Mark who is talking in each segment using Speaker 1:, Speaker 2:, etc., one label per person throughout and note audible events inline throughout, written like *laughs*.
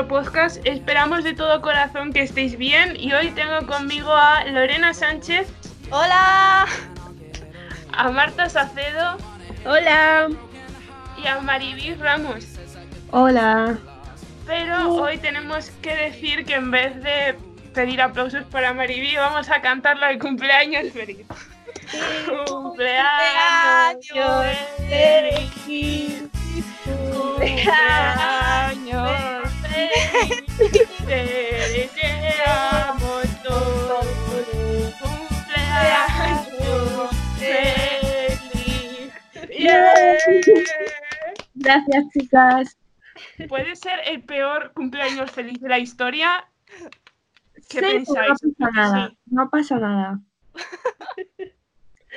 Speaker 1: nuestro podcast. Esperamos de todo corazón que estéis bien y hoy tengo conmigo a Lorena Sánchez.
Speaker 2: Hola.
Speaker 1: A Marta Sacedo.
Speaker 3: Hola.
Speaker 1: Y a Maribí Ramos.
Speaker 3: Hola.
Speaker 1: Pero hoy tenemos que decir que en vez de pedir aplausos para Maribí, vamos a cantarla de cumpleaños feliz.
Speaker 2: Cumpleaños
Speaker 1: feliz. Cumpleaños feliz. Te deseamos todos. Cumpleaños feliz. Yeah.
Speaker 3: Gracias, chicas.
Speaker 1: ¿Puede ser el peor cumpleaños feliz de la historia? ¿Qué
Speaker 3: Sí,
Speaker 1: pensáis?
Speaker 3: No pasa nada.
Speaker 1: Sí.
Speaker 3: No pasa nada.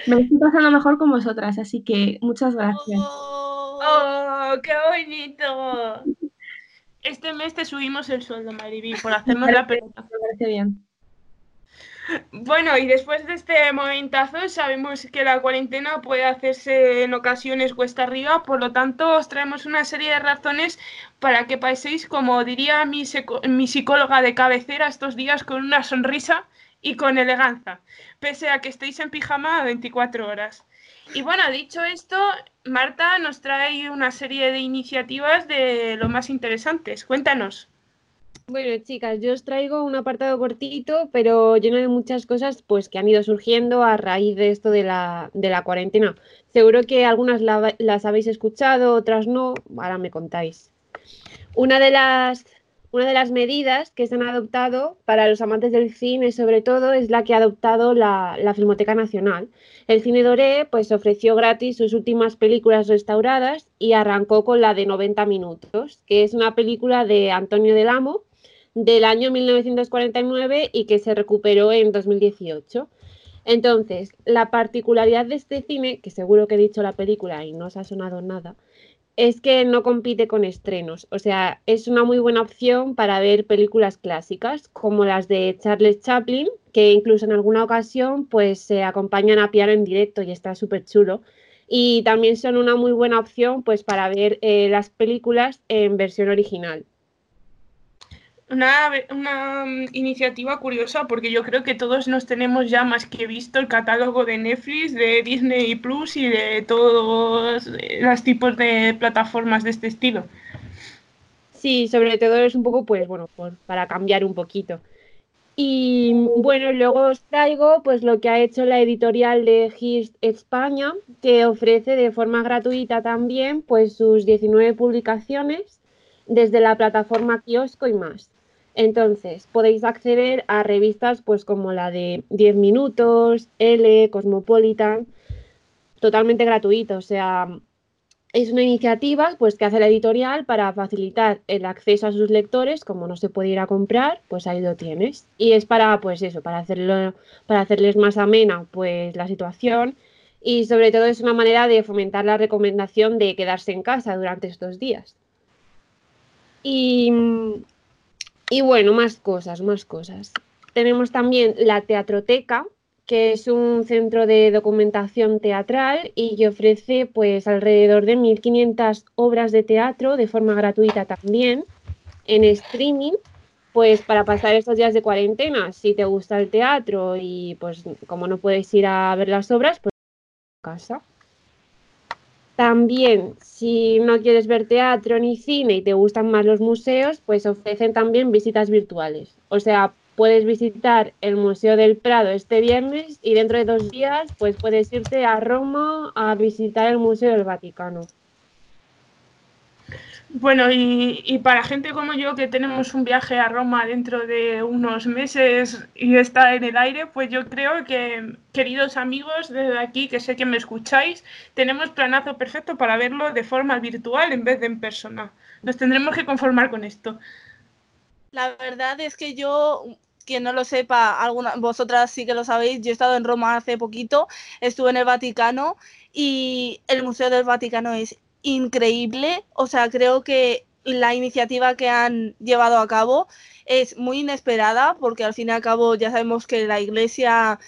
Speaker 3: Me estoy pasando mejor con vosotras, así que muchas gracias.
Speaker 2: Oh.
Speaker 1: ¡Oh, qué bonito! Este mes te subimos el sueldo, Mariby, por *laughs* hacernos la pelota.
Speaker 3: Me parece bien.
Speaker 1: Bueno, y después de este momentazo, sabemos que la cuarentena puede hacerse en ocasiones cuesta arriba, por lo tanto, os traemos una serie de razones para que paséis, como diría mi, mi psicóloga de cabecera estos días, con una sonrisa y con elegancia, pese a que estéis en pijama a 24 horas. Y bueno, dicho esto, Marta nos trae una serie de iniciativas de lo más interesantes. Cuéntanos.
Speaker 4: Bueno, chicas, yo os traigo un apartado cortito, pero lleno de muchas cosas pues, que han ido surgiendo a raíz de esto de la, de la cuarentena. Seguro que algunas la- las habéis escuchado, otras no. Ahora me contáis. Una de las, una de las medidas que se han adoptado para los amantes del cine, sobre todo, es la que ha adoptado la, Filmoteca Nacional. El Cine Doré pues, ofreció gratis sus últimas películas restauradas y arrancó con la de 90 minutos, que es una película de Antonio del Amo del año 1949 y que se recuperó en 2018. Entonces, la particularidad de este cine, que seguro que he dicho la película y no os ha sonado nada, es que no compite con estrenos. O sea, es una muy buena opción para ver películas clásicas, como las de Charles Chaplin, que incluso en alguna ocasión pues se acompañan a piano en directo y está súper chulo. Y también son una muy buena opción pues para ver eh, las películas en versión original.
Speaker 1: Una, una mm, iniciativa curiosa porque yo creo que todos nos tenemos ya más que visto el catálogo de Netflix, de Disney Plus y de todos eh, los tipos de plataformas de este estilo.
Speaker 4: Sí, sobre todo es un poco, pues bueno, por- para cambiar un poquito. Y bueno, luego os traigo pues lo que ha hecho la editorial de Hearst España, que ofrece de forma gratuita también pues sus 19 publicaciones desde la plataforma Kiosco y más. Entonces, podéis acceder a revistas pues como la de 10 minutos, L, Cosmopolitan, totalmente gratuito, o sea, es una iniciativa pues, que hace la editorial para facilitar el acceso a sus lectores, como no se puede ir a comprar, pues ahí lo tienes. Y es para, pues eso, para hacerlo, para hacerles más amena pues la situación y sobre todo es una manera de fomentar la recomendación de quedarse en casa durante estos días. Y, y bueno, más cosas, más cosas. Tenemos también la Teatroteca, que es un centro de documentación teatral y que ofrece pues alrededor de 1500 obras de teatro de forma gratuita también en streaming, pues para pasar estos días de cuarentena, si te gusta el teatro y pues como no puedes ir a ver las obras, pues casa. También, si no quieres ver teatro ni cine y te gustan más los museos, pues ofrecen también visitas virtuales. O sea, puedes visitar el Museo del Prado este viernes y dentro de dos días pues puedes irte a Roma a visitar el Museo del Vaticano.
Speaker 1: Bueno, y, y para gente como yo que tenemos un viaje a Roma dentro de unos meses y está en el aire, pues yo creo que, queridos amigos desde aquí, que sé que me escucháis, tenemos planazo perfecto para verlo de forma virtual en vez de en persona. Nos tendremos que conformar con esto.
Speaker 2: La verdad es que yo, quien no lo sepa, alguna, vosotras sí que lo sabéis, yo he estado en Roma hace poquito, estuve en el Vaticano y el Museo del Vaticano es increíble. O sea, creo que la iniciativa que han llevado a cabo es muy inesperada porque al fin y al cabo ya sabemos que la Iglesia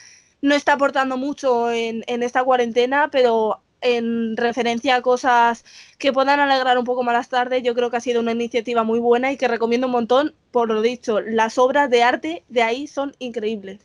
Speaker 2: no está aportando mucho en, esta cuarentena, pero en referencia a cosas que puedan alegrar un poco más las tardes, yo creo que ha sido una iniciativa muy buena y que recomiendo un montón. Por lo dicho, las obras de arte de ahí son increíbles.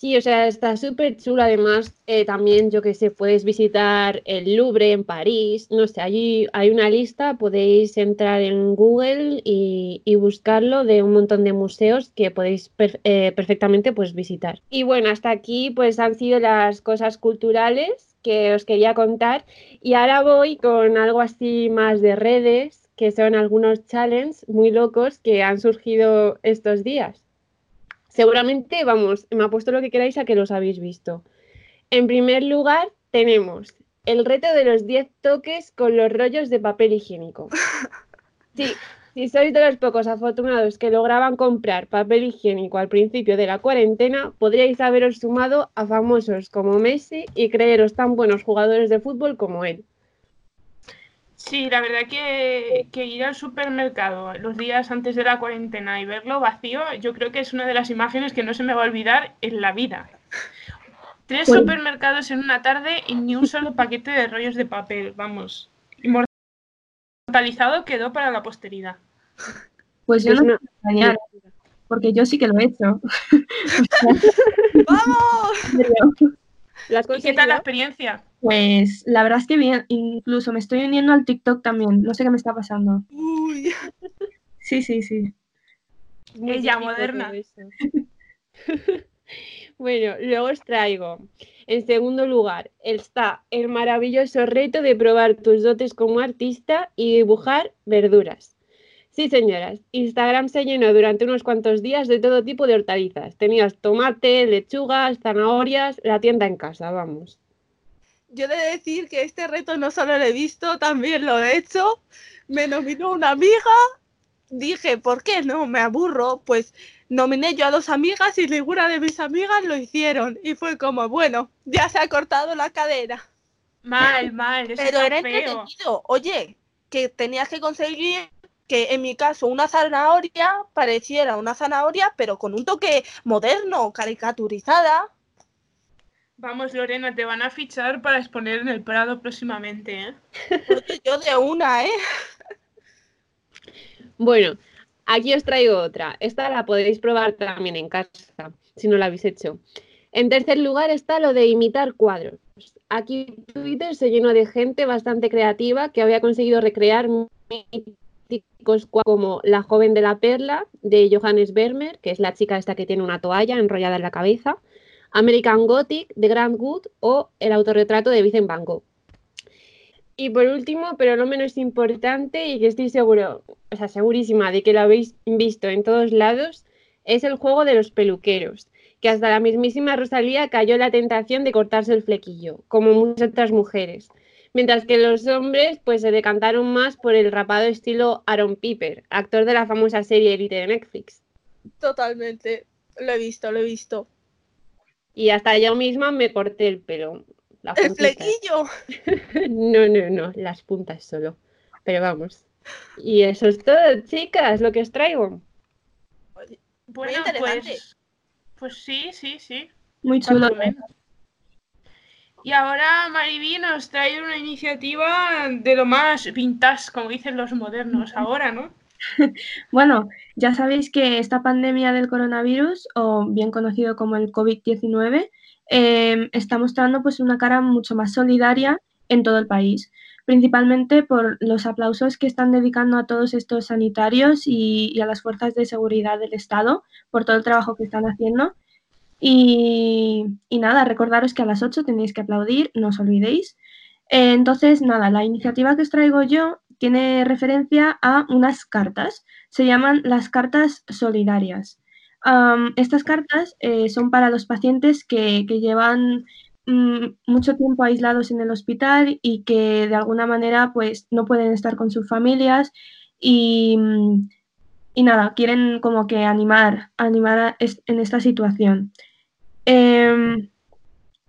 Speaker 4: Sí, o sea, está súper chulo. Además, eh, también, yo que sé, puedes visitar el Louvre en París. No sé, allí hay una lista, podéis entrar en Google y, y buscarlo de un montón de museos que podéis eh, perfectamente pues, visitar. Y bueno, hasta aquí pues han sido las cosas culturales que os quería contar. Y ahora voy con algo así más de redes, que son algunos challenges muy locos que han surgido estos días. Seguramente, vamos, me apuesto lo que queráis a que los habéis visto. En primer lugar, tenemos el reto de los 10 toques con los rollos de papel higiénico. *laughs* Sí, si sois de los pocos afortunados que lograban comprar papel higiénico al principio de la cuarentena, podríais haberos sumado a famosos como Messi y creeros tan buenos jugadores de fútbol como él.
Speaker 1: Sí, la verdad que, que ir al supermercado los días antes de la cuarentena y verlo vacío, yo creo que es una de las imágenes que no se me va a olvidar en la vida. Tres supermercados en una tarde y ni un solo paquete de rollos de papel, vamos. Inmortalizado quedó para la posteridad.
Speaker 3: Pues yo
Speaker 4: Es
Speaker 3: no engañar, porque yo sí que lo he hecho. *laughs* *laughs*
Speaker 2: ¡Vamos!
Speaker 3: En serio.
Speaker 4: ¿Las
Speaker 1: ¿Y qué tal la experiencia?
Speaker 3: Pues la verdad es que bien, incluso me estoy uniendo al TikTok también. No sé qué me está pasando.
Speaker 2: Uy. *laughs*
Speaker 3: Sí, sí, sí.
Speaker 4: Muy
Speaker 1: Ella, moderna. *laughs*
Speaker 4: bueno, luego os traigo. En segundo lugar, está el maravilloso reto de probar tus dotes como artista y dibujar verduras. Sí, señoras, Instagram se llenó durante unos cuantos días de todo tipo de hortalizas. Tenías tomate, lechugas, zanahorias, la tienda en casa, vamos.
Speaker 2: Yo he de decir que este reto no solo lo he visto, también lo he hecho. Me nominó una amiga. Dije, ¿por qué no? Me aburro. Pues nominé yo a dos amigas y ninguna de mis amigas lo hicieron. Y fue como, bueno, ya se ha cortado la cadera.
Speaker 1: Mal, mal, eso
Speaker 2: Pero era
Speaker 1: feo.
Speaker 2: entretenido. Oye, que tenías que conseguir que en mi caso una zanahoria pareciera una zanahoria, pero con un toque moderno, caricaturizada.
Speaker 1: Vamos, Lorena, te van a fichar para exponer en el Prado próximamente, ¿eh?
Speaker 2: Yo de una, ¿eh?
Speaker 4: Bueno, aquí os traigo otra. Esta la podéis probar también en casa, si no la habéis hecho. En tercer lugar está lo de imitar cuadros. Aquí Twitter se llenó de gente bastante creativa que había conseguido recrear como La joven de la perla de Johannes Vermeer, que es la chica esta que tiene una toalla enrollada en la cabeza, American Gothic de Grant Wood o el autorretrato de Vincent Van Gogh. Y por último, pero no menos importante, y que estoy seguro, o sea, segurísima de que lo habéis visto en todos lados, es el juego de los peluqueros, que hasta la mismísima Rosalía cayó en la tentación de cortarse el flequillo, como muchas otras mujeres. Mientras que los hombres pues se decantaron más por el rapado estilo Aaron Piper, actor de la famosa serie Elite de Netflix.
Speaker 2: Totalmente. Lo he visto, lo he visto.
Speaker 4: Y hasta yo misma me corté el pelo. la
Speaker 2: El flequillo. *laughs*
Speaker 4: No, no, no, las puntas solo. Pero vamos. Y eso es todo, chicas, lo que os traigo.
Speaker 1: Bueno,
Speaker 2: interesante.
Speaker 1: pues, pues sí, sí, sí.
Speaker 3: Muy chulo.
Speaker 1: menos. Y ahora Mariví nos trae una iniciativa de lo más vintage, como dicen los modernos ahora, ¿no? *laughs*
Speaker 3: Bueno, ya sabéis que esta pandemia del coronavirus, o bien conocido como el COVID-19, eh, está mostrando pues una cara mucho más solidaria en todo el país, principalmente por los aplausos que están dedicando a todos estos sanitarios y, y a las fuerzas de seguridad del Estado por todo el trabajo que están haciendo. Y, nada, recordaros que a las 8 tenéis que aplaudir, no os olvidéis. Eh, entonces, nada, la iniciativa que os traigo yo tiene referencia a unas cartas. Se llaman las cartas solidarias. Estas cartas eh, son para los pacientes que, llevan mm, mucho tiempo aislados en el hospital y que de alguna manera pues no pueden estar con sus familias y, mm, y nada, quieren como que animar, animar en esta situación. Em,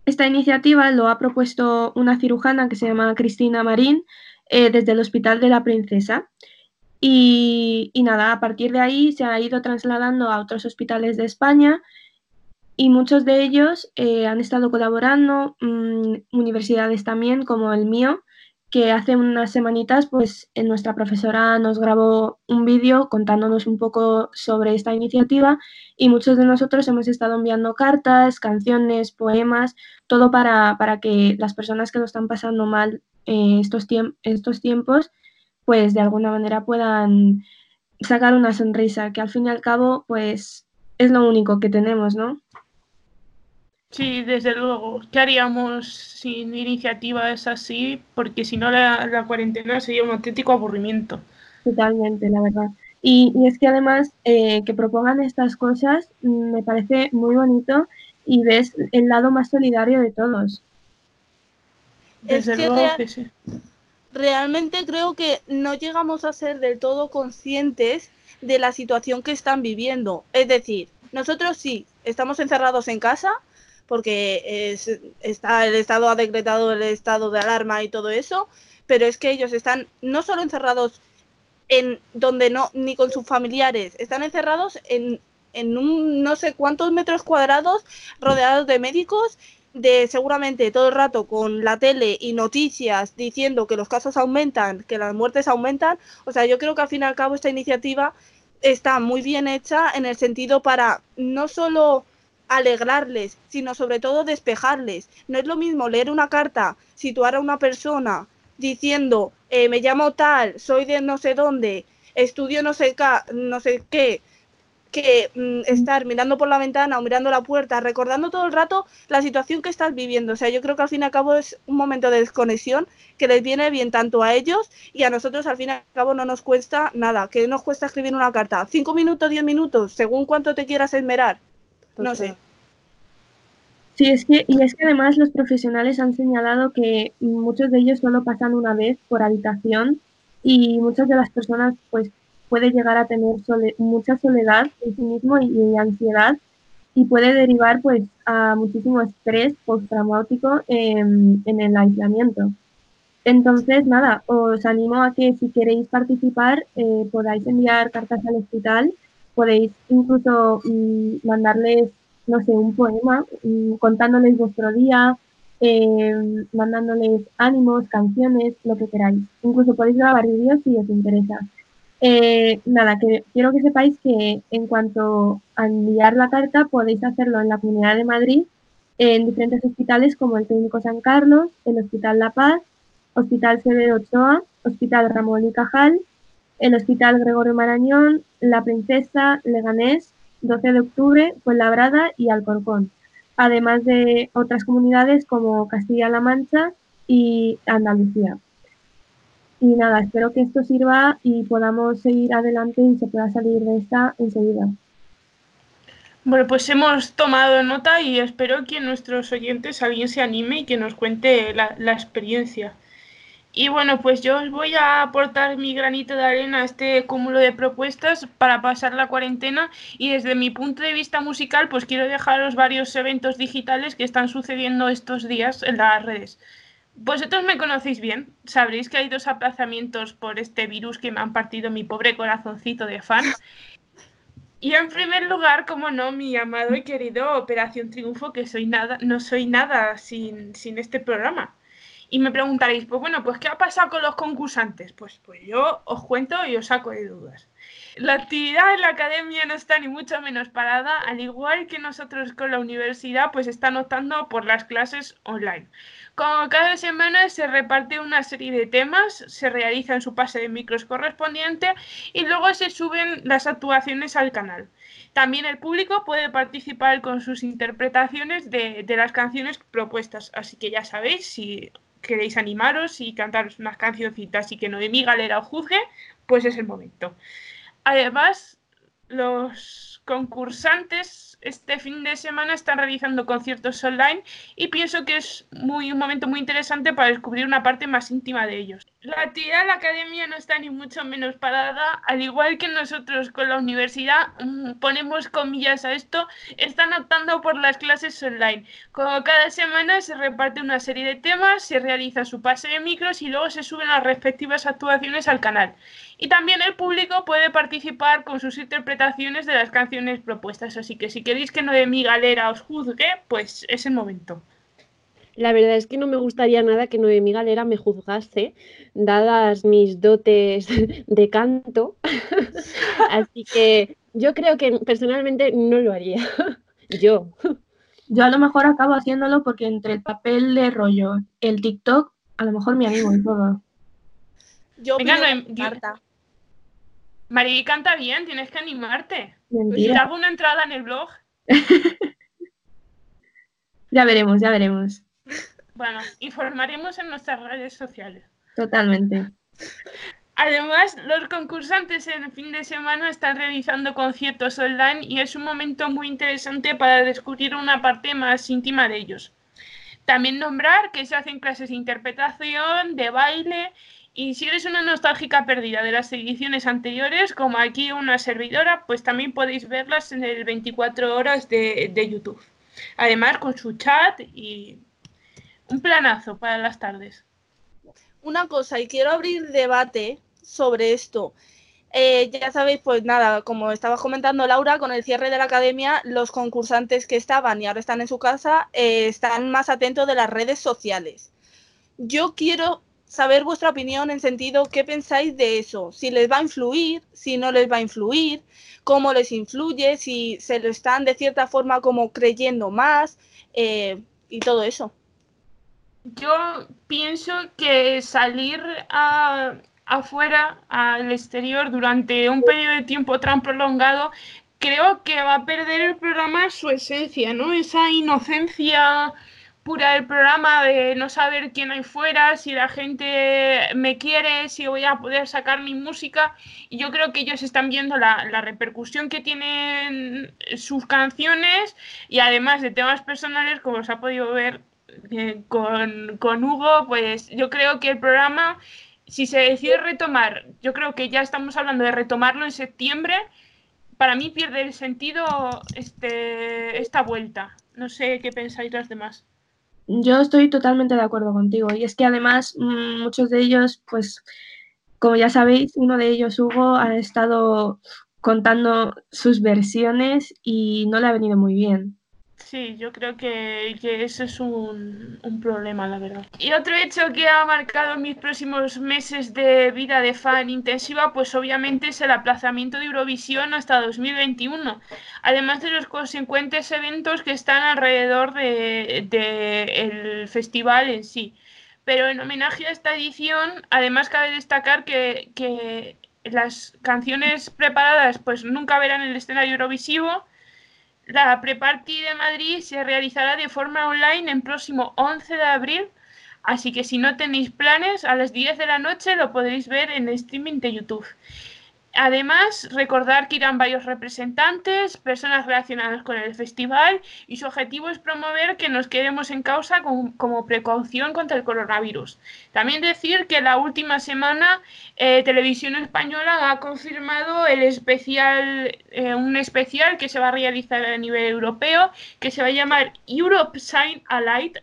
Speaker 3: esta iniciativa lo ha propuesto una cirujana que se llama Cristina Marín eh, desde el Hospital de la Princesa. Y, nada, a partir de ahí se ha ido trasladando a otros hospitales de España y muchos de ellos eh, han estado colaborando, mm, universidades también como el mío, que hace unas semanitas pues nuestra profesora nos grabó un vídeo contándonos un poco sobre esta iniciativa y muchos de nosotros hemos estado enviando cartas, canciones, poemas, todo para, que las personas que lo están pasando mal eh, estos, estos tiempos pues de alguna manera puedan sacar una sonrisa, que al fin y al cabo pues es lo único que tenemos, ¿no?
Speaker 1: Sí, desde luego. ¿Qué haríamos sin iniciativas así? Porque si no, la, cuarentena sería un auténtico aburrimiento.
Speaker 3: Totalmente, la verdad. Y, es que además eh, que propongan estas cosas mm, me parece muy bonito y ves el lado más solidario de todos.
Speaker 2: Desde luego que sí. Realmente creo que no llegamos a ser del todo conscientes de la situación que están viviendo. Es decir, nosotros sí, estamos encerrados en casa, porque está, el Estado ha decretado el estado de alarma y todo eso, pero es que ellos están no solo encerrados en donde no, ni con sus familiares, están encerrados en, en un no sé cuántos metros cuadrados rodeados de médicos de seguramente todo el rato con la tele y noticias diciendo que los casos aumentan, que las muertes aumentan. O sea, yo creo que al fin y al cabo esta iniciativa está muy bien hecha en el sentido para no solo alegrarles, sino sobre todo despejarles. No es lo mismo leer una carta, situar a una persona diciendo, eh, me llamo tal, soy de no sé dónde, estudio no sé, no sé qué, que mm, estar mirando por la ventana o mirando la puerta, recordando todo el rato la situación que estás viviendo. O sea, yo creo que al fin y al cabo es un momento de desconexión que les viene bien tanto a ellos y a nosotros al fin y al cabo no nos cuesta nada. que nos cuesta escribir una carta? ¿Cinco minutos, diez minutos? Según cuánto te quieras esmerar. No sé.
Speaker 3: Sí, es que, y es que además los profesionales han señalado que muchos de ellos solo pasan una vez por habitación y muchas de las personas pues puede llegar a tener mucha soledad en sí mismo y, ansiedad y puede derivar pues a muchísimo estrés postraumático en, en el aislamiento. Entonces, nada, os animo a que si queréis participar eh, podáis enviar cartas al hospital, podéis incluso mm, mandarles no sé, un poema mm, contándoles vuestro día, eh, mandándoles ánimos, canciones, lo que queráis. Incluso podéis grabar vídeos si os interesa. Eh, nada, que quiero que sepáis que en cuanto a enviar la carta podéis hacerlo en la Comunidad de Madrid, en diferentes hospitales como el Clínico San Carlos, el Hospital La Paz, Hospital Severo Ochoa, Hospital Ramón y Cajal, el Hospital Gregorio Marañón, La Princesa, Leganés, 12 de octubre, Fuenlabrada y Alcorcón, además de otras comunidades como Castilla-La Mancha y Andalucía. Y nada, espero que esto sirva y podamos seguir adelante y se pueda salir de esta enseguida.
Speaker 1: Bueno, pues hemos tomado nota y espero que nuestros oyentes alguien se anime y que nos cuente la, la experiencia. Y bueno, pues yo os voy a aportar mi granito de arena a este cúmulo de propuestas para pasar la cuarentena y desde mi punto de vista musical pues quiero dejaros varios eventos digitales que están sucediendo estos días en las redes. Vosotros me conocéis bien, sabréis que hay dos aplazamientos por este virus que me han partido mi pobre corazoncito de fan. Y en primer lugar, como no, mi amado y querido Operación Triunfo, que soy nada, no soy nada sin, sin este programa. Y me preguntaréis, pues bueno, pues ¿qué ha pasado con los concursantes? Pues, pues yo os cuento y os saco de dudas. La actividad en la academia no está ni mucho menos parada, al igual que nosotros con la universidad, pues están optando por las clases online. Como cada semana se reparte una serie de temas, se realiza en su pase de micros correspondiente y luego se suben las actuaciones al canal. También el público puede participar con sus interpretaciones de, de las canciones propuestas, así que ya sabéis, si queréis animaros y cantaros unas cancioncitas y que Noemí Galera os juzgue, pues es el momento. Además, los concursantes este fin de semana están realizando conciertos online y pienso que es muy, un momento muy interesante para descubrir una parte más íntima de ellos. La actividad de la academia no está ni mucho menos parada, al igual que nosotros con la universidad mm, ponemos comillas a esto, están optando por las clases online. Como cada semana se reparte una serie de temas, se realiza su pase de micros y luego se suben las respectivas actuaciones al canal. Y también el público puede participar con sus interpretaciones de las canciones propuestas. Así que si queréis que Noemí Galera os juzgue, pues es el momento.
Speaker 4: La verdad es que no me gustaría nada que Noemí Galera me juzgase, dadas mis dotes *laughs* de canto. *laughs* Así que yo creo que personalmente no lo haría. *laughs* Yo.
Speaker 3: Yo a lo mejor acabo haciéndolo porque entre el papel de rollo, el TikTok, a lo mejor me animo y todo.
Speaker 2: Yo
Speaker 1: Venga, yo-
Speaker 2: Marta.
Speaker 1: Mari canta bien, tienes que animarte. Te
Speaker 3: Mentira.
Speaker 1: hago una entrada en el blog. *laughs*
Speaker 3: Ya veremos, ya veremos.
Speaker 1: Bueno, informaremos en nuestras redes sociales.
Speaker 3: Totalmente.
Speaker 1: Además, los concursantes en el fin de semana están realizando conciertos online y es un momento muy interesante para descubrir una parte más íntima de ellos. También nombrar que se hacen clases de interpretación, de baile y si eres una nostálgica perdida de las ediciones anteriores, como aquí una servidora, pues también podéis verlas en el 24 horas de, de YouTube. Además, con su chat y un planazo para las tardes.
Speaker 2: Una cosa, y quiero abrir debate sobre esto. Eh, ya sabéis, pues nada, como estaba comentando Laura, con el cierre de la academia, los concursantes que estaban y ahora están en su casa eh, están más atentos de las redes sociales. Yo quiero saber vuestra opinión en sentido, ¿qué pensáis de eso? Si les va a influir, si no les va a influir, cómo les influye, si se lo están de cierta forma como creyendo más eh, y todo eso.
Speaker 1: Yo pienso que salir a- afuera, al exterior, durante un periodo de tiempo tan prolongado, creo que va a perder el programa su esencia, ¿no? Esa inocencia pura del programa de no saber quién hay fuera, si la gente me quiere, si voy a poder sacar mi música. Y yo creo que ellos están viendo la, repercusión que tienen sus canciones y además de temas personales, como os ha podido ver eh, con, con Hugo, pues yo creo que el programa, si se decide retomar, yo creo que ya estamos hablando de retomarlo en septiembre, para mí pierde el sentido este, esta vuelta. No sé qué pensáis los demás.
Speaker 3: Yo estoy totalmente de acuerdo contigo. Y es que además mm, muchos de ellos, pues, como ya sabéis, uno de ellos, Hugo, ha estado contando sus versiones y no le ha venido muy bien.
Speaker 1: Sí, yo creo que, que eso es un, un problema, la verdad. Y otro hecho que ha marcado mis próximos meses de vida de fan intensiva, pues obviamente es el aplazamiento de Eurovisión hasta 2021, además de los consecuentes eventos que están alrededor de, de el festival en sí. Pero en homenaje a esta edición, además cabe destacar que, que las canciones preparadas pues nunca verán el escenario Eurovisivo. La pre-party de Madrid se realizará de forma online el próximo 11 de abril, así que si no tenéis planes, a las 10 de la noche lo podréis ver en streaming de YouTube. Además, recordar que irán varios representantes, personas relacionadas con el festival y su objetivo es promover que nos quedemos en causa como precaución contra el coronavirus. También decir que la última semana eh, Televisión Española ha confirmado el especial, eh, un especial que se va a realizar a nivel europeo, que se va a llamar Europe Sign Alight.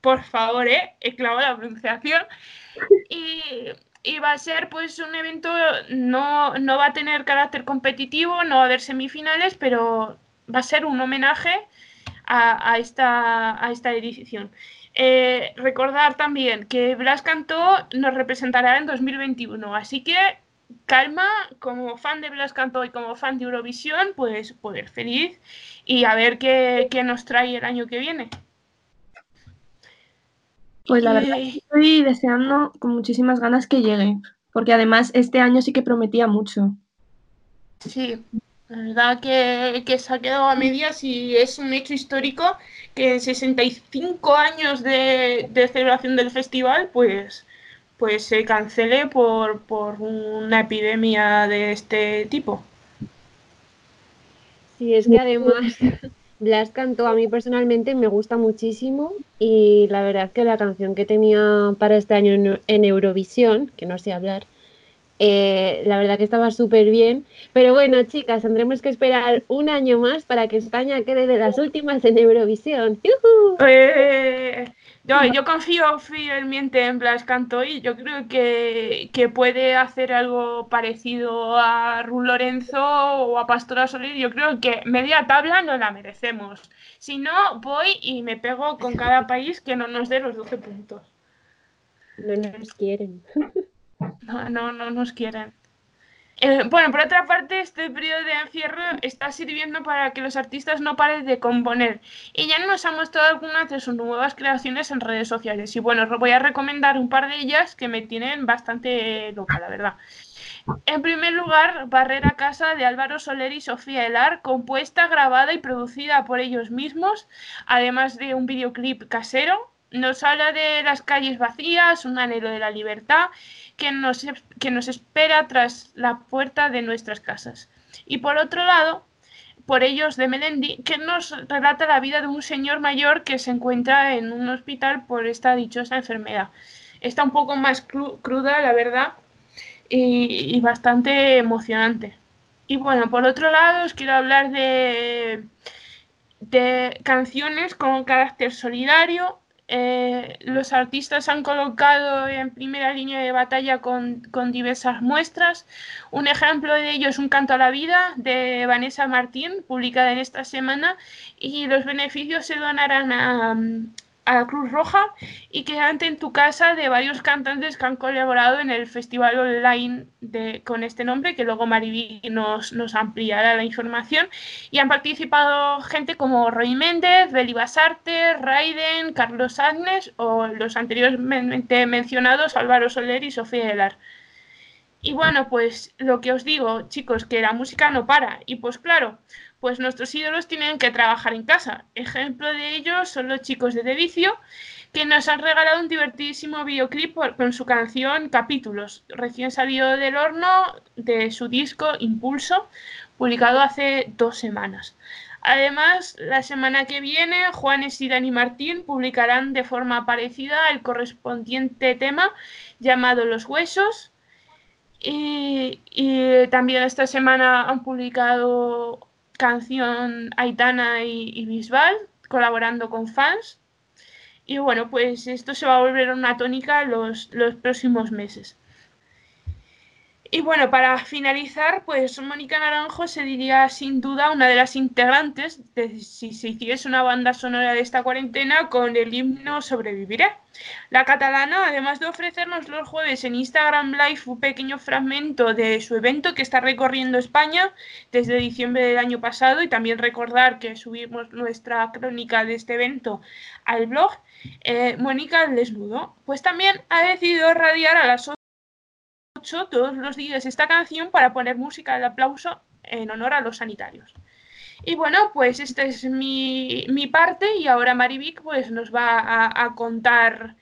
Speaker 1: Por favor, eh, he clavado la pronunciación. Y, y va a ser pues un evento, no, no va a tener carácter competitivo, no va a haber semifinales, pero va a ser un homenaje a, a esta, a esta edición. Eh, recordar también que Blas Cantó nos representará en 2021, así que calma, como fan de Blas Cantó y como fan de Eurovisión, pues poder feliz y a ver qué, qué nos trae el año que viene.
Speaker 3: Pues la verdad estoy deseando con muchísimas ganas que llegue, porque además este año sí que prometía mucho.
Speaker 1: Sí, la verdad que, que se ha quedado a medias y es un hecho histórico que en 65 años de, de celebración del festival, pues, pues se cancele por, por una epidemia de este tipo.
Speaker 4: Sí, es que además Blas cantó a mí personalmente me gusta muchísimo y la verdad que la canción que tenía para este año en, en Eurovisión, que no sé hablar, Eh, la verdad que estaba súper bien. Pero bueno, chicas, tendremos que esperar un año más para que España quede de las últimas en Eurovisión.
Speaker 1: Eh, yo, *laughs* confío fielmente en Blas y Yo creo que, puede hacer algo parecido a Ru Lorenzo o a Pastora Soler. Yo creo que media tabla no la merecemos. Si no, voy y me pego con cada país que no nos dé los 12 puntos.
Speaker 4: No nos quieren. *laughs*
Speaker 1: No, no, no nos quieren. Eh, bueno, por otra parte, este periodo de encierro está sirviendo para que los artistas no paren de componer. Y ya nos han mostrado algunas de sus nuevas creaciones en redes sociales. Y bueno, os voy a recomendar un par de ellas que me tienen bastante loca, la verdad. En primer lugar, Barrera Casa de Álvaro Soler y Sofía Elar, compuesta, grabada y producida por ellos mismos, además de un videoclip casero. Nos habla de las calles vacías, un anhelo de la libertad que nos, que nos espera tras la puerta de nuestras casas. Y por otro lado, por ellos de Melendi, que nos relata la vida de un señor mayor que se encuentra en un hospital por esta dichosa enfermedad. Está un poco más cruda, la verdad, y, bastante emocionante. Y bueno, por otro lado, os quiero hablar de, de canciones con carácter solidario eh, los artistas han colocado en primera línea de batalla con, diversas muestras. Un ejemplo de ello es Un canto a la vida de Vanessa Martín, publicada en esta semana, y los beneficios se donarán a, a Cruz Roja y quedante en tu casa de varios cantantes que han colaborado en el festival online de, con este nombre, que luego Mariví nos, nos ampliará la información. Y han participado gente como Roy Méndez, Beli Basarte, Raiden, Carlos Agnes o los anteriormente mencionados Álvaro Soler y Sofía Elar. Y bueno, pues lo que os digo, chicos, que la música no para. Y pues claro, pues nuestros ídolos tienen que trabajar en casa. Ejemplo de ello son los chicos de Devicio, que nos han regalado un divertidísimo videoclip con su canción Capítulos, recién salido del horno de su disco Impulso, publicado hace dos semanas. Además, la semana que viene, Juanes y Dani Martín publicarán de forma parecida el correspondiente tema llamado Los Huesos. Y, y también esta semana han publicado canción Aitana y, Bisbal, colaborando con fans. Y bueno, pues esto se va a volver una tónica los, los próximos meses. Y bueno, para finalizar, pues Mónica Naranjo se diría sin duda una de las integrantes de si se hiciese una banda sonora de esta cuarentena con el himno Sobreviviré. La catalana, además de ofrecernos los jueves en Instagram Live un pequeño fragmento de su evento que está recorriendo España desde diciembre del año pasado y también recordar que subimos nuestra crónica de este evento al blog, eh, Mónica el desnudo, pues también ha decidido radiar a las todos los días esta canción para poner música de aplauso en honor a los sanitarios. Y bueno, pues esta es mi, parte y ahora Marivic pues nos va a, contar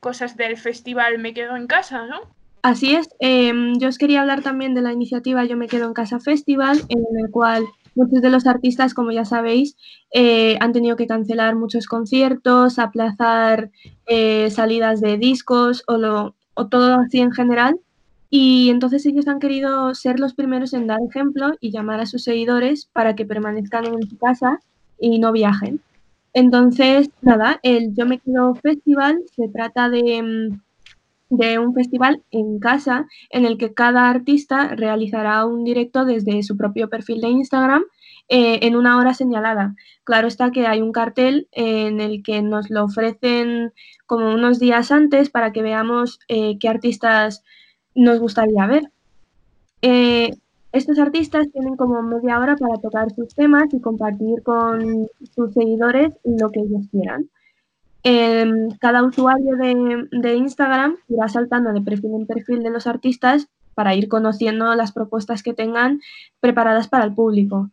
Speaker 1: cosas del festival Me Quedo en Casa, ¿no?
Speaker 3: Así es, em, yo os quería hablar también de la iniciativa Yo Me Quedo en Casa Festival, en el cual muchos de los artistas, como ya sabéis, eh, han tenido que cancelar muchos conciertos, aplazar eh, salidas de discos o, lo, o todo así en general. Y entonces ellos han querido ser los primeros en dar ejemplo y llamar a sus seguidores para que permanezcan en su casa y no viajen. Entonces, nada, el Yo Me Quedo Festival se trata de, mm, de un festival en casa en el que cada artista realizará un directo desde su propio perfil de Instagram eh, en una hora señalada. Claro está que hay un cartel en el que nos lo ofrecen como unos días antes para que veamos eh, qué artistas nos gustaría ver. Eh, estos artistas tienen como media hora para tocar sus temas y compartir con sus seguidores lo que ellos quieran. Em, cada usuario de, Instagram irá saltando de perfil en perfil de los artistas para ir conociendo las propuestas que tengan preparadas para el público.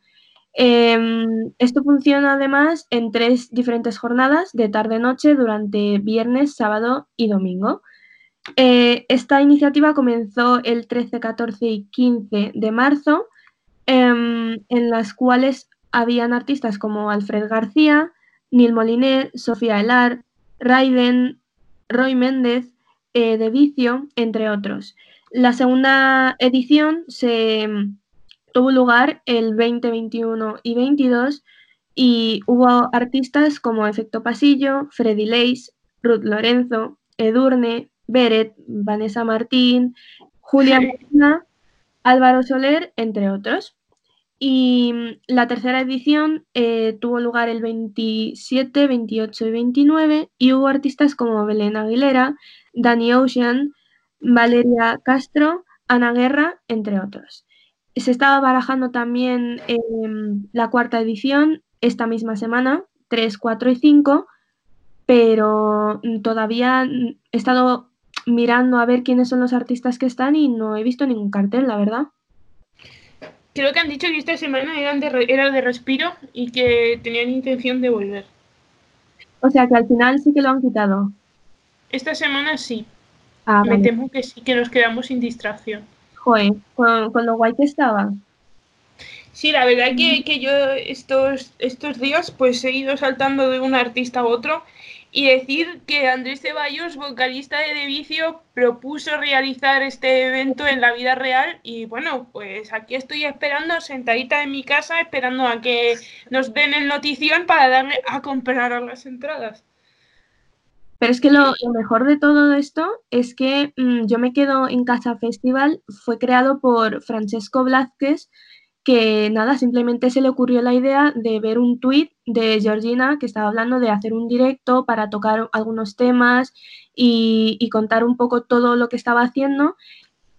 Speaker 3: Em, esto funciona además en tres diferentes jornadas de tarde-noche durante viernes, sábado y domingo. Eh, esta iniciativa comenzó el 13, 14 y 15 de marzo, em, en las cuales habían artistas como Alfred García, Neil Moliner, Sofía Elar, Raiden, Roy Méndez, eh, De Vicio, entre otros. La segunda edición se mm, tuvo lugar el 20, 21 y 22 y hubo artistas como Efecto Pasillo, Freddy Lace, Ruth Lorenzo, Edurne, Beret, Vanessa Martín, Julia Molina, Álvaro Soler, entre otros. Y mm, la tercera edición eh, tuvo lugar el 27, 28 y 29 y hubo artistas como Belén Aguilera, Danny Ocean, Valeria Castro, Ana Guerra, entre otros. Se estaba barajando también em, la cuarta edición esta misma semana, 3, 4 y 5, pero mm, todavía mm, he estado mirando a ver quiénes son los artistas que están y no he visto ningún cartel, la verdad.
Speaker 1: Creo que han dicho que esta semana eran de, era de respiro y que tenían intención de volver.
Speaker 3: O sea que al final sí que lo han quitado.
Speaker 1: Esta semana sí. Ah, Me temo que sí, que nos quedamos sin distracción.
Speaker 3: Joder, con, con lo guay que estaba.
Speaker 1: Sí, la verdad que, que, yo estos, estos días pues he ido saltando de un artista a otro y decir que Andrés Ceballos, vocalista de De Vicio, propuso realizar este evento en la vida real y bueno, pues aquí estoy esperando, sentadita en mi casa, esperando a que nos den el notición para darle a comprar las entradas.
Speaker 3: Pero es que lo, mejor de todo esto es que mm, Yo me quedo en Casa Festival fue creado por Francesco Blázquez, que nada, simplemente se le ocurrió la idea de ver un tuit de Georgina que estaba hablando de hacer un directo para tocar algunos temas y, contar un poco todo lo que estaba haciendo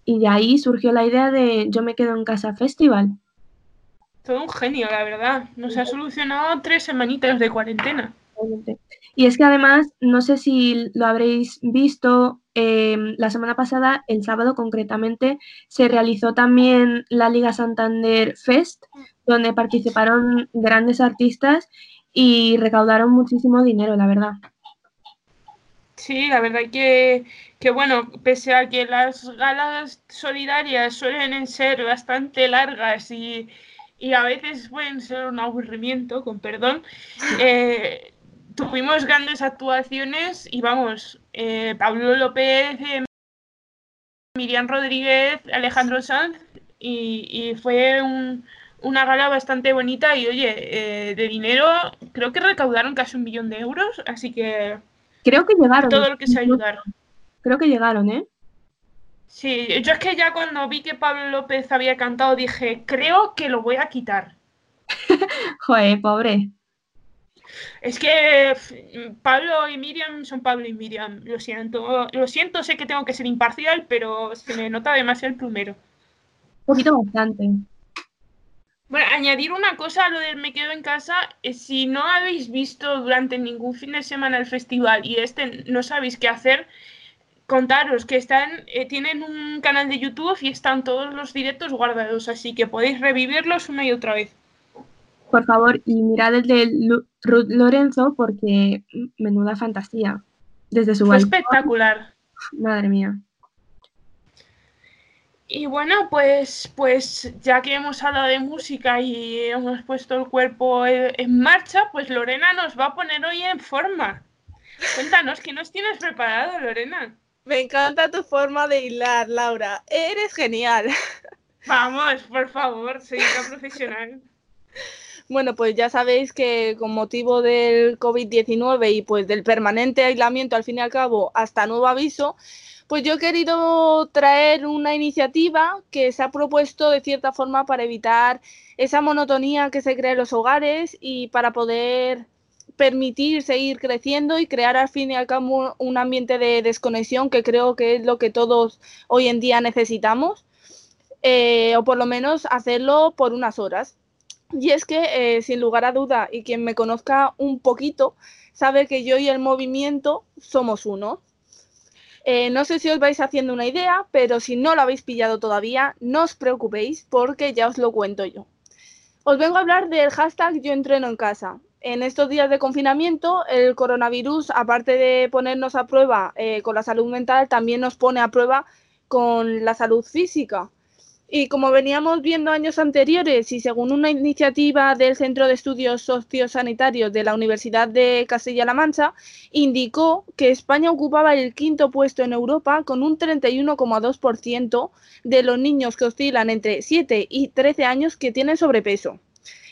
Speaker 3: y de ahí surgió la idea de Yo me quedo en casa festival.
Speaker 1: Todo un genio, la verdad. Nos ha solucionado tres semanitas de cuarentena.
Speaker 3: Y es que además, no sé si lo habréis visto, em, la semana pasada, el sábado concretamente, se realizó también la Liga Santander Fest, donde participaron grandes artistas y recaudaron muchísimo dinero, la verdad.
Speaker 1: Sí, la verdad que, que bueno, pese a que las galas solidarias suelen ser bastante largas y, y a veces pueden ser un aburrimiento, con perdón, *laughs* eh, tuvimos grandes actuaciones y vamos, eh, Pablo López, eh, Miriam Rodríguez, Alejandro Sanz y, fue una gala bastante bonita y oye, eh, de dinero creo que recaudaron casi un millón de euros, así que...
Speaker 3: Creo que llegaron.
Speaker 1: Todo lo que se ayudaron.
Speaker 3: Creo que llegaron, ¿eh?
Speaker 1: Sí, yo es que ya cuando vi que Pablo López había cantado dije, creo que lo voy a quitar. *laughs*
Speaker 3: Joder, pobre.
Speaker 1: Es que Pablo y Miriam son Pablo y Miriam. Lo siento. Lo siento, sé que tengo que ser imparcial, pero se me nota demasiado el plumero.
Speaker 3: Un poquito bastante.
Speaker 1: Bueno, añadir una cosa a lo del me quedo en casa. si no habéis visto durante ningún fin de semana el festival y este no sabéis qué hacer, contaros que están, eh, tienen un canal de YouTube y están todos los directos guardados, así que podéis revivirlos una y otra vez
Speaker 3: por favor, y mirad el de Ruth Lorenzo porque menuda fantasía. Desde su
Speaker 1: Fue espectacular.
Speaker 3: Madre mía.
Speaker 1: Y bueno, pues, pues ya que hemos hablado de música y hemos puesto el cuerpo en marcha, pues Lorena nos va a poner hoy en forma. Cuéntanos, ¿qué nos tienes preparado, Lorena?
Speaker 2: Me encanta tu forma de hilar, Laura. Eres genial.
Speaker 1: Vamos, por favor, soy una profesional. *laughs*
Speaker 2: Bueno, pues ya sabéis que con motivo del COVID-19 y pues del permanente aislamiento al fin y al cabo hasta nuevo aviso, pues yo he querido traer una iniciativa que se ha propuesto de cierta forma para evitar esa monotonía que se crea en los hogares y para poder permitir seguir creciendo y crear al fin y al cabo un ambiente de desconexión que creo que es lo que todos hoy en día necesitamos, eh, o por lo menos hacerlo por unas horas. Y es que, eh, sin lugar a duda, y quien me conozca un poquito, sabe que yo y el movimiento somos uno. Eh, no sé si os vais haciendo una idea, pero si no lo habéis pillado todavía, no os preocupéis porque ya os lo cuento yo. Os vengo a hablar del hashtag yo entreno en casa. En estos días de confinamiento, el coronavirus, aparte de ponernos a prueba eh, con la salud mental, también nos pone a prueba con la salud física. Y como veníamos viendo años anteriores y según una iniciativa del Centro de Estudios Sociosanitarios de la Universidad de Castilla-La Mancha, indicó que España ocupaba el quinto puesto en Europa con un 31,2% de los niños que oscilan entre 7 y 13 años que tienen sobrepeso.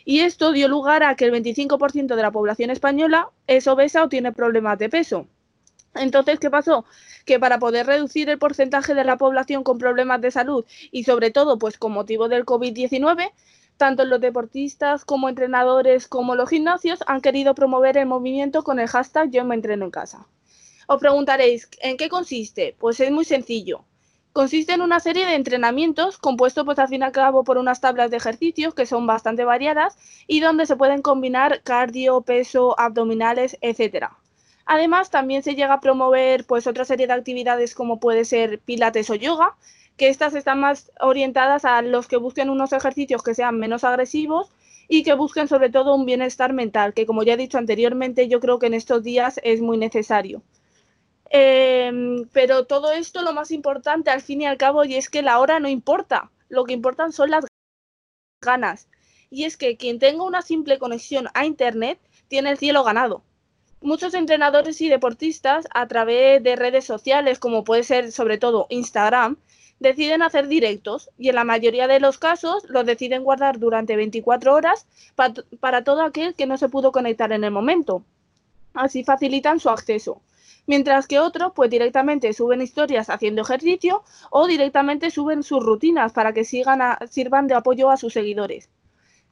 Speaker 2: Y esto dio lugar a que el 25% de la población española es obesa o tiene problemas de peso. Entonces, ¿qué pasó? Que para poder reducir el porcentaje de la población con problemas de salud y sobre todo, pues con motivo del COVID-19, tanto los deportistas como entrenadores como los gimnasios han querido promover el movimiento con el hashtag Yo me entreno en casa. Os preguntaréis, ¿en qué consiste? Pues es muy sencillo. Consiste en una serie de entrenamientos compuestos pues al fin y al cabo por unas tablas de ejercicios que son bastante variadas y donde se pueden combinar cardio, peso, abdominales, etcétera. Además, también se llega a promover pues otra serie de actividades como puede ser pilates o yoga, que estas están más orientadas a los que busquen unos ejercicios que sean menos agresivos y que busquen sobre todo un bienestar mental, que como ya he dicho anteriormente, yo creo que en estos días es muy necesario. Em, pero todo esto lo más importante al fin y al cabo y es que la hora no importa, lo que importan son las ganas. Y es que quien tenga una simple conexión a Internet tiene el cielo ganado muchos entrenadores y deportistas a través de redes sociales, como puede ser sobre todo Instagram, deciden hacer directos y en la mayoría de los casos los deciden guardar durante 24 horas para todo aquel que no se pudo conectar en el momento. Así facilitan su acceso. Mientras que otros pues directamente suben historias haciendo ejercicio o directamente suben sus rutinas para que sigan sirvan de apoyo a sus seguidores.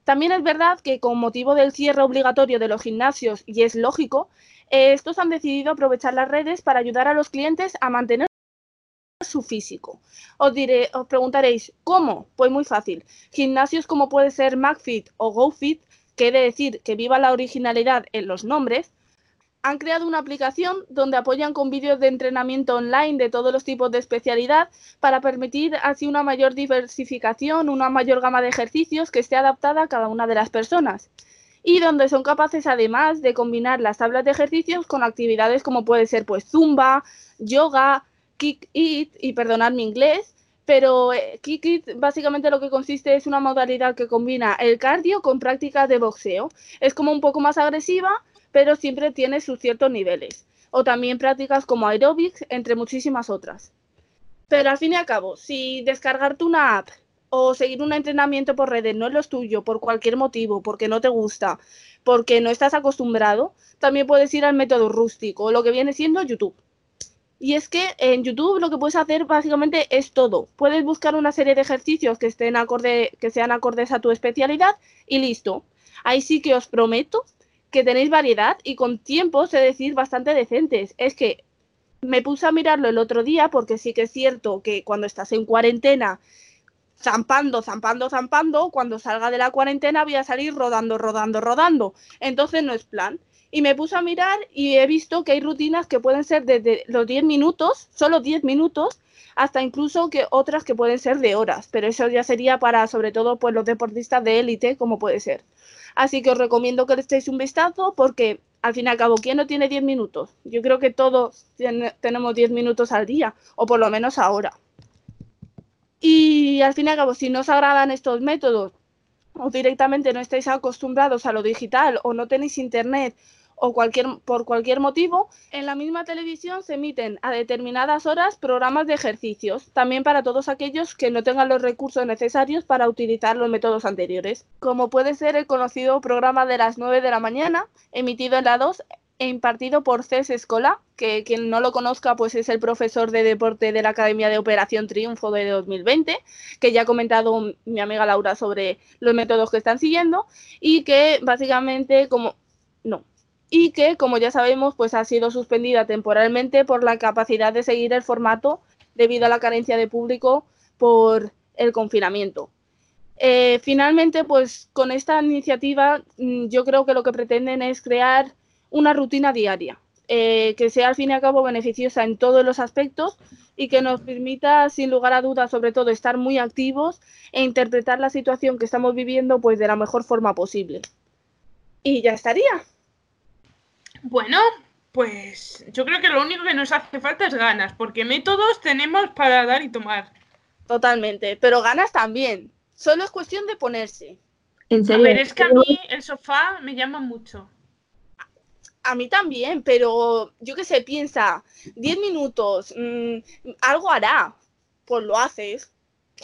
Speaker 2: También es verdad que con motivo del cierre obligatorio de los gimnasios, y es lógico, eh, estos han decidido aprovechar las redes para ayudar a los clientes a mantener su físico. Os, diré, os preguntaréis, ¿cómo? Pues muy fácil. Gimnasios como puede ser McFit o GoFit, que he de decir que viva la originalidad en los nombres, han creado una aplicación donde apoyan con vídeos de entrenamiento online de todos los tipos de especialidad para permitir así una mayor diversificación, una mayor gama de ejercicios que esté adaptada a cada una de las personas. Y donde son capaces además de combinar las tablas de ejercicios con actividades como puede ser pues zumba, yoga, kick it y perdonad mi inglés, pero eh, Kick It básicamente lo que consiste es una modalidad que combina el cardio con prácticas de boxeo. Es como un poco más agresiva, pero siempre tiene sus ciertos niveles. O también prácticas como aerobics, entre muchísimas otras. Pero al fin y al cabo, si descargarte una app o seguir un entrenamiento por redes no es lo tuyo por cualquier motivo, porque no te gusta, porque no estás acostumbrado, también puedes ir al método rústico, lo que viene siendo YouTube. Y es que en YouTube lo que puedes hacer básicamente es todo. Puedes buscar una serie de ejercicios que estén acorde, que sean acordes a tu especialidad y listo. Ahí sí que os prometo que tenéis variedad y con tiempos, es decir, bastante decentes. Es que me puse a mirarlo el otro día porque sí que es cierto que cuando estás en cuarentena, zampando, zampando, zampando, cuando salga de la cuarentena voy a salir rodando, rodando, rodando. Entonces no es plan. Y me puse a mirar y he visto que hay rutinas que pueden ser desde los 10 minutos, solo 10 minutos, hasta incluso que otras que pueden ser de horas. Pero eso ya sería para sobre todo pues los deportistas de élite, como puede ser. Así que os recomiendo que le echéis un vistazo porque al fin y al cabo, ¿quién no tiene 10 minutos? Yo creo que todos tenemos 10 minutos al día, o por lo menos ahora. Y al fin y al cabo, si no os agradan estos métodos, o directamente no estáis acostumbrados a lo digital, o no tenéis internet, o cualquier, por cualquier motivo, en la misma televisión se emiten a determinadas horas programas de ejercicios, también para todos aquellos que no tengan los recursos necesarios para utilizar los métodos anteriores, como puede ser el conocido programa de las 9 de la mañana, emitido en la 2 e impartido por Cés Escola, que quien no lo conozca pues es el profesor de deporte de la Academia de Operación Triunfo de 2020, que ya ha comentado mi amiga Laura sobre los métodos que están siguiendo y que básicamente como no, y que, como ya sabemos, pues ha sido suspendida temporalmente por la capacidad de seguir el formato debido a la carencia de público por el confinamiento. Eh, finalmente, pues con esta iniciativa mm, yo creo que lo que pretenden es crear una rutina diaria, eh, que sea al fin y al cabo beneficiosa en todos los aspectos y que nos permita, sin lugar a dudas, sobre todo estar muy activos e interpretar la situación que estamos viviendo pues de la mejor forma posible. Y ya estaría.
Speaker 1: Bueno, pues yo creo que lo único que nos hace falta es ganas, porque métodos tenemos para dar y tomar.
Speaker 2: totalmente. Pero ganas también. Solo es cuestión de ponerse.
Speaker 3: En
Speaker 1: A ver, es que a mí el sofá me llama mucho.
Speaker 2: A mí también, pero yo qué sé, piensa, 10 minutos, mm, algo hará, pues lo haces.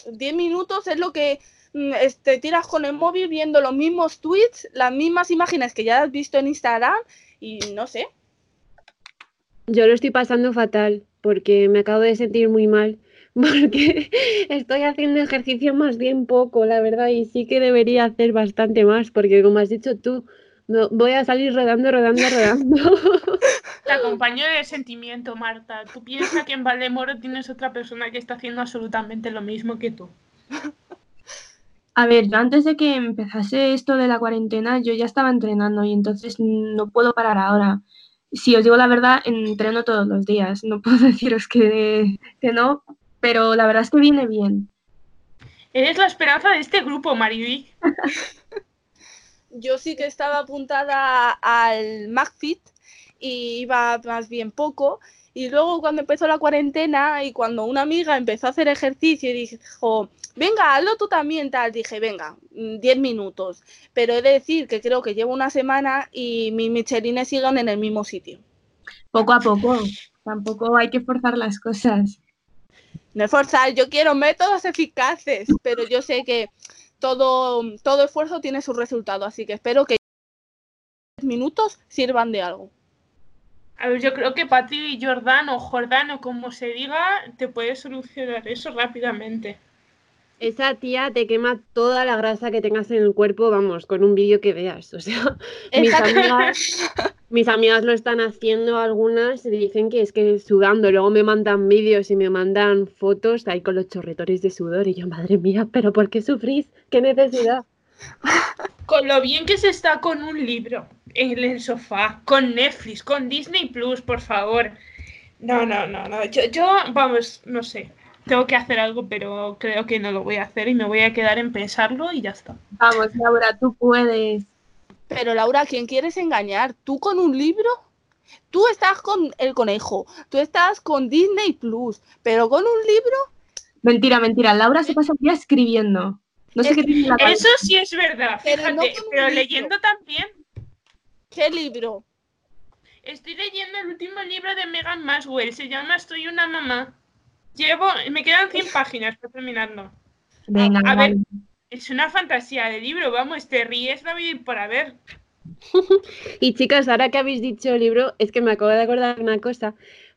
Speaker 2: 10 minutos es lo que mm, te tiras con el móvil viendo los mismos tweets, las mismas imágenes que ya has visto en Instagram y no sé.
Speaker 4: Yo lo estoy pasando fatal porque me acabo de sentir muy mal *laughs* porque estoy haciendo ejercicio más bien poco, la verdad, y sí que debería hacer bastante más porque como has dicho tú, no, voy a salir rodando, rodando, rodando. *laughs*
Speaker 1: Te acompaño de sentimiento, Marta. Tú piensas que en Valdemoro tienes otra persona que está haciendo absolutamente lo mismo que tú. *laughs*
Speaker 3: A ver, yo antes de que empezase esto de la cuarentena, yo ya estaba entrenando y entonces no puedo parar ahora. Si os digo la verdad, entreno todos los días. No *laughs* puedo deciros que, que no, pero la verdad es que viene bien.
Speaker 1: Eres la esperanza de este grupo, Mariví.
Speaker 2: Yo sí que estaba apuntada al McFit y iba más bien poco. Y luego cuando empezó la cuarentena y cuando una amiga empezó a hacer ejercicio y dijo, venga, hazlo tú también, tal, dije, venga, mm, 10 minutos. Pero he de decir que creo que llevo una semana y mis michelines siguen en el mismo sitio.
Speaker 3: Poco a poco. Tampoco hay que forzar las cosas.
Speaker 2: No es forzar, yo quiero métodos eficaces, pero yo sé que todo, todo esfuerzo tiene su resultado, así que espero que 10 minutos sirvan de algo.
Speaker 1: A ver, yo creo que Patri o Jordán o como se diga, te puede solucionar eso rápidamente.
Speaker 4: Esa tía te quema toda la grasa que tengas en el cuerpo, vamos, con un vídeo que veas. *laughs* O sea, mis amigas, mis amigas lo están haciendo algunas y dicen que es que sudando, luego me mandan vídeos y me mandan fotos ahí con los chorretones de sudor y yo, madre mía, pero ¿por qué sufrís? ¿Qué necesidad? *laughs*
Speaker 1: Con lo bien que se está con un libro en el sofá, con Netflix, con Disney Plus, por favor. No, no, no, no. Yo, yo, vamos, no sé. Tengo que hacer algo, pero creo que no lo voy a hacer y me voy a quedar en pensarlo y ya está.
Speaker 3: Vamos, Laura, tú puedes.
Speaker 2: Pero Laura, ¿a quién quieres engañar? ¿Tú con un libro? Tú estás con el conejo, tú estás con Disney Plus, pero con un libro,
Speaker 3: Mentira, mentira. Laura se pasa el día escribiendo. No sé
Speaker 2: Es
Speaker 3: qué tiene en la cabeza.
Speaker 1: Eso sí es verdad,
Speaker 2: Pero
Speaker 1: fíjate,
Speaker 2: no
Speaker 1: pero leyendo también.
Speaker 2: ¿qué libro?
Speaker 1: Estoy leyendo el último libro de Megan Maswell, se llama Estoy una mamá. Llevo, me quedan 100 páginas para terminarlo.
Speaker 3: Venga,
Speaker 1: A
Speaker 3: vale.
Speaker 1: ver. Es una fantasía de libro, vamos, te ríes y por haber. *laughs*
Speaker 4: Y chicas, ahora que habéis dicho libro, es que me acabo de acordar una cosa,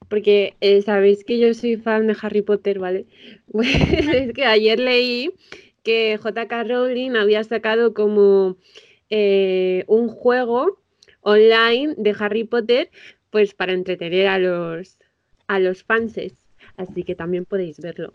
Speaker 4: porque eh, sabéis que yo soy fan de Harry Potter, ¿vale? *laughs* Pues es que ayer leí que J.K. Rowling había sacado como eh, un juego online de Harry Potter, pues para entretener a los, a los fanses. Así que también podéis verlo.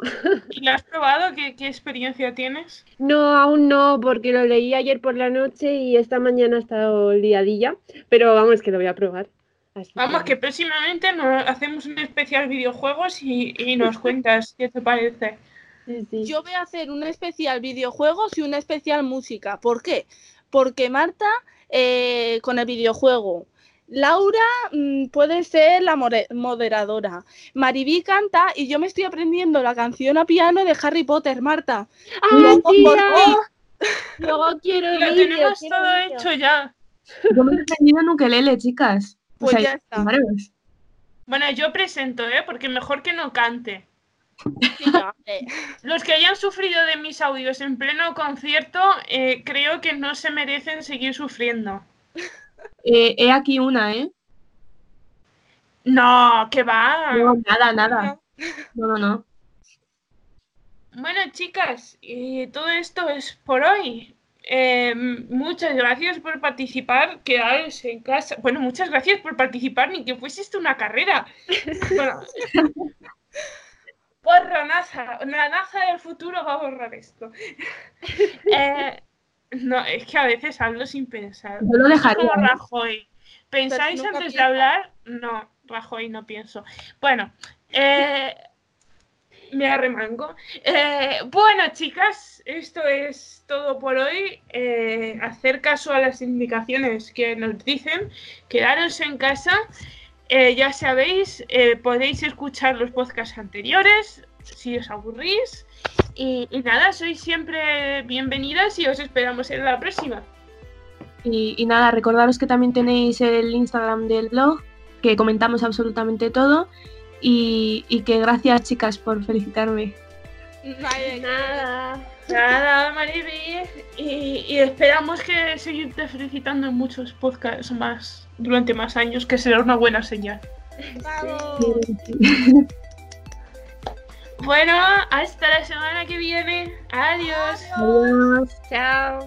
Speaker 1: ¿Y lo has probado? ¿Qué, qué experiencia tienes?
Speaker 4: No, aún no, porque lo leí ayer por la noche y esta mañana ha estado liadilla, pero vamos que lo voy a probar. Así
Speaker 1: Vamos, que próximamente nos hacemos un especial videojuegos y, y nos cuentas qué te parece.
Speaker 4: sí, sí.
Speaker 2: Yo voy a hacer un especial videojuegos y un especial música. ¿Por qué? Porque Marta eh, con el videojuego. Laura mm, puede ser la moderadora. Maribí canta y yo me estoy aprendiendo la canción a piano de Harry Potter, Marta.
Speaker 4: ¡Ay,
Speaker 2: Luego,
Speaker 4: quiero
Speaker 1: Lo
Speaker 4: vídeo,
Speaker 1: tenemos
Speaker 4: quiero
Speaker 1: todo hecho ya.
Speaker 3: Yo me he aprendido en ukelele, chicas. O
Speaker 2: Pues
Speaker 3: sea,
Speaker 2: ya está.
Speaker 1: Bueno, yo presento, ¿eh? Porque mejor que no cante.
Speaker 2: Sí.
Speaker 1: Los que hayan sufrido de mis audios en pleno concierto, eh, creo que no se merecen seguir sufriendo.
Speaker 3: Eh, he aquí una, ¿eh?
Speaker 1: No, que va.
Speaker 3: No, nada, nada. No, no, no.
Speaker 1: Bueno, chicas, y todo esto es por hoy. Eh, muchas gracias por participar, quedaros en casa. Bueno, muchas gracias por participar, ni que fuese esto una carrera. Bueno, borra NASA, la NASA del futuro va a borrar esto. *laughs* Eh, no, es que a veces hablo sin pensar.
Speaker 3: Yo lo dejaría.
Speaker 1: Como. Rajoy. ¿Pensáis antes de hablar? No, Rajoy no pienso. Bueno, eh, me arremango. Eh, bueno, chicas, esto es todo por hoy. Eh, hacer caso a las indicaciones que nos dicen. Quedaros en casa. Eh, ya sabéis, eh, podéis escuchar los podcasts anteriores si os aburrís. Y, y nada, sois siempre bienvenidas y os esperamos en la próxima.
Speaker 3: Y, y nada, recordaros que también tenéis el Instagram del blog, que comentamos absolutamente todo. Y, y que gracias, chicas, por felicitarme.
Speaker 2: Vale,
Speaker 4: Nada.
Speaker 1: Nada, Mariby. Y, y esperamos que seguirte felicitando en muchos podcasts más durante más años, que será una buena señal.
Speaker 2: Vamos. *laughs*
Speaker 1: Bueno, hasta la semana que viene. Adiós.
Speaker 3: Adiós.
Speaker 4: Chao.